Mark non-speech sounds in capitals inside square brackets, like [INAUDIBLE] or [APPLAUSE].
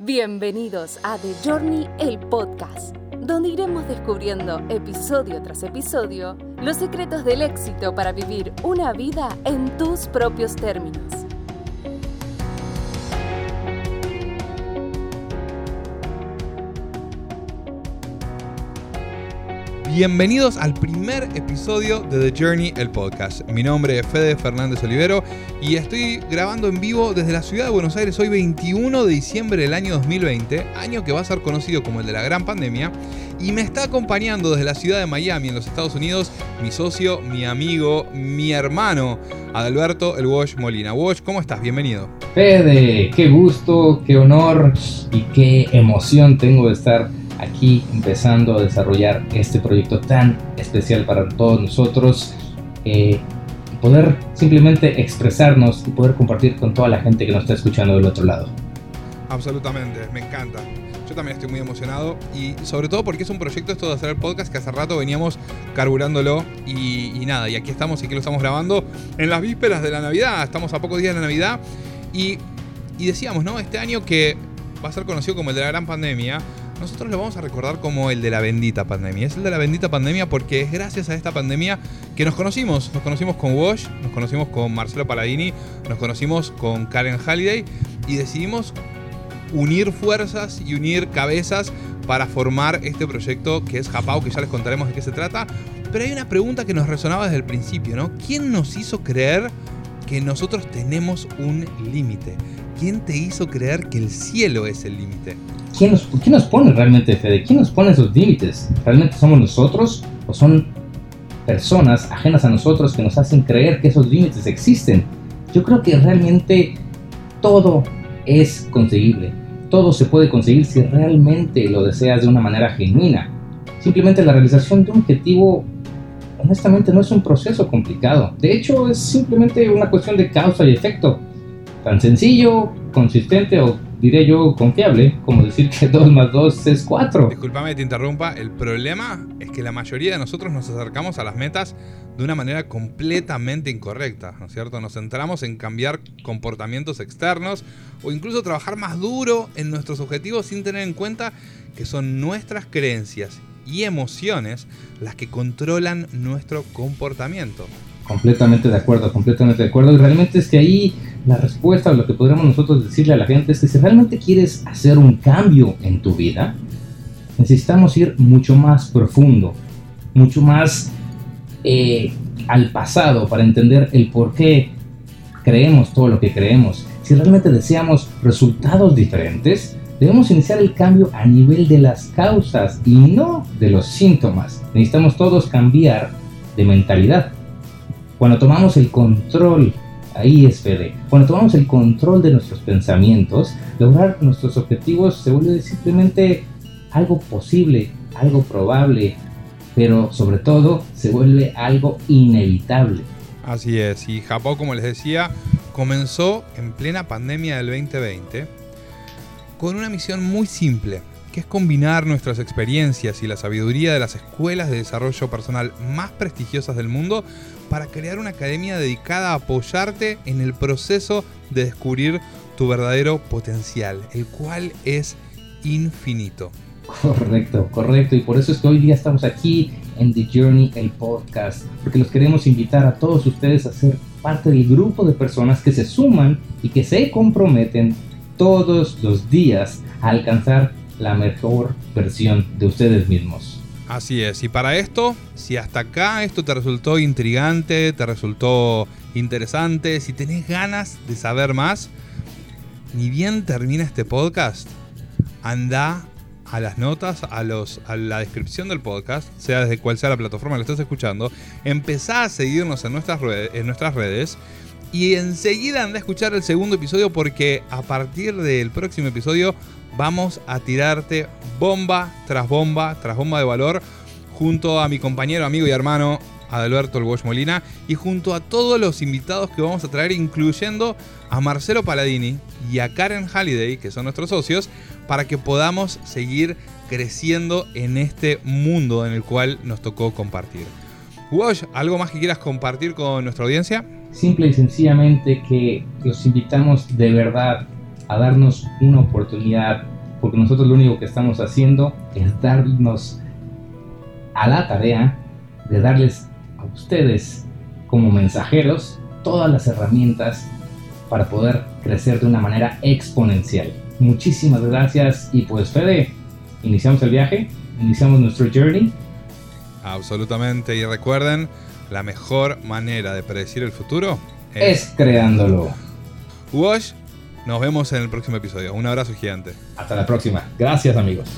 Bienvenidos a The Journey, el podcast, donde iremos descubriendo episodio tras episodio los secretos del éxito para vivir una vida en tus propios términos. Bienvenidos al primer episodio de The Journey, el podcast. Mi nombre es Fede Fernández Olivero y estoy grabando en vivo desde la ciudad de Buenos Aires hoy 21 de diciembre del año 2020, año que va a ser conocido como el de la gran pandemia. Y me está acompañando desde la ciudad de Miami, en los Estados Unidos, mi socio, mi amigo, mi hermano, Adalberto El Wash Molina. Wash, ¿cómo estás? Bienvenido. Fede, qué gusto, qué honor y qué emoción tengo de estar aquí empezando a desarrollar este proyecto tan especial para todos nosotros. Eh, poder simplemente expresarnos y poder compartir con toda la gente que nos está escuchando del otro lado. Absolutamente, me encanta. Yo también estoy muy emocionado y sobre todo porque es un proyecto esto de hacer el podcast que hace rato veníamos carburándolo y, y nada, y aquí estamos y aquí lo estamos grabando en las vísperas de la Navidad, estamos a pocos días de la Navidad y, y decíamos, ¿no? Este año que va a ser conocido como el de la gran pandemia, nosotros lo vamos a recordar como el de la bendita pandemia. Es el de la bendita pandemia porque es gracias a esta pandemia que nos conocimos. Nos conocimos con Wash, nos conocimos con Marcelo Paladini, nos conocimos con Karen Halliday y decidimos unir fuerzas y unir cabezas para formar este proyecto que es Japao, que ya les contaremos de qué se trata. Pero hay una pregunta que nos resonaba desde el principio, ¿no? ¿Quién nos hizo creer que nosotros tenemos un límite? ¿Quién te hizo creer que el cielo es el límite? ¿quién nos, ¿quién nos pone realmente, Fede? ¿Quién nos pone esos límites? ¿Realmente somos nosotros o son personas ajenas a nosotros que nos hacen creer que esos límites existen? Yo creo que realmente todo es conseguible. Todo se puede conseguir si realmente lo deseas de una manera genuina. Simplemente la realización de un objetivo, honestamente, no es un proceso complicado. De hecho, es simplemente una cuestión de causa y efecto. Tan sencillo, consistente o diría yo, confiable, como decir que [LAUGHS] 2 más 2 es 4. Disculpame que te interrumpa, el problema es que la mayoría de nosotros nos acercamos a las metas de una manera completamente incorrecta, ¿no es cierto? Nos centramos en cambiar comportamientos externos o incluso trabajar más duro en nuestros objetivos sin tener en cuenta que son nuestras creencias y emociones las que controlan nuestro comportamiento. Completamente de acuerdo, completamente de acuerdo. Y realmente es que ahí la respuesta lo que podríamos nosotros decirle a la gente es que si realmente quieres hacer un cambio en tu vida, necesitamos ir mucho más profundo, mucho más eh, al pasado para entender el por qué creemos todo lo que creemos. Si realmente deseamos resultados diferentes, debemos iniciar el cambio a nivel de las causas y no de los síntomas. Necesitamos todos cambiar de mentalidad. Cuando tomamos el control Ahí es Fede. Cuando tomamos el control de nuestros pensamientos, lograr nuestros objetivos se vuelve simplemente algo posible, algo probable, pero sobre todo se vuelve algo inevitable. Así es, y Japón, como les decía, comenzó en plena pandemia del 2020 con una misión muy simple, que es combinar nuestras experiencias y la sabiduría de las escuelas de desarrollo personal más prestigiosas del mundo para crear una academia dedicada a apoyarte en el proceso de descubrir tu verdadero potencial, el cual es infinito. Correcto, correcto. Y por eso es que hoy día estamos aquí en The Journey, el podcast, porque los queremos invitar a todos ustedes a ser parte del grupo de personas que se suman y que se comprometen todos los días a alcanzar la mejor versión de ustedes mismos. Así es, y para esto, si hasta acá esto te resultó intrigante, te resultó interesante, si tenés ganas de saber más, ni bien termina este podcast, anda a las notas, a, los, a la descripción del podcast, sea desde cual sea la plataforma que lo estés escuchando, empezá a seguirnos en nuestras, en nuestras redes y enseguida anda a escuchar el segundo episodio porque a partir del próximo episodio vamos a tirarte bomba tras bomba tras bomba de valor junto a mi compañero, amigo y hermano Adalberto El Bosch Molina y junto a todos los invitados que vamos a traer, incluyendo a Marcelo Paladini y a Karen Halliday, que son nuestros socios, para que podamos seguir creciendo en este mundo en el cual nos tocó compartir. Wash, ¿algo más que quieras compartir con nuestra audiencia? Simple y sencillamente que los invitamos de verdad a darnos una oportunidad, porque nosotros lo único que estamos haciendo es darnos a la tarea de darles a ustedes como mensajeros todas las herramientas para poder crecer de una manera exponencial. Muchísimas gracias y pues Fede, iniciamos el viaje, iniciamos nuestro journey. Absolutamente y recuerden, la mejor manera de predecir el futuro es, creándolo. Wash, nos vemos en el próximo episodio. Un abrazo gigante. Hasta la próxima. Gracias amigos.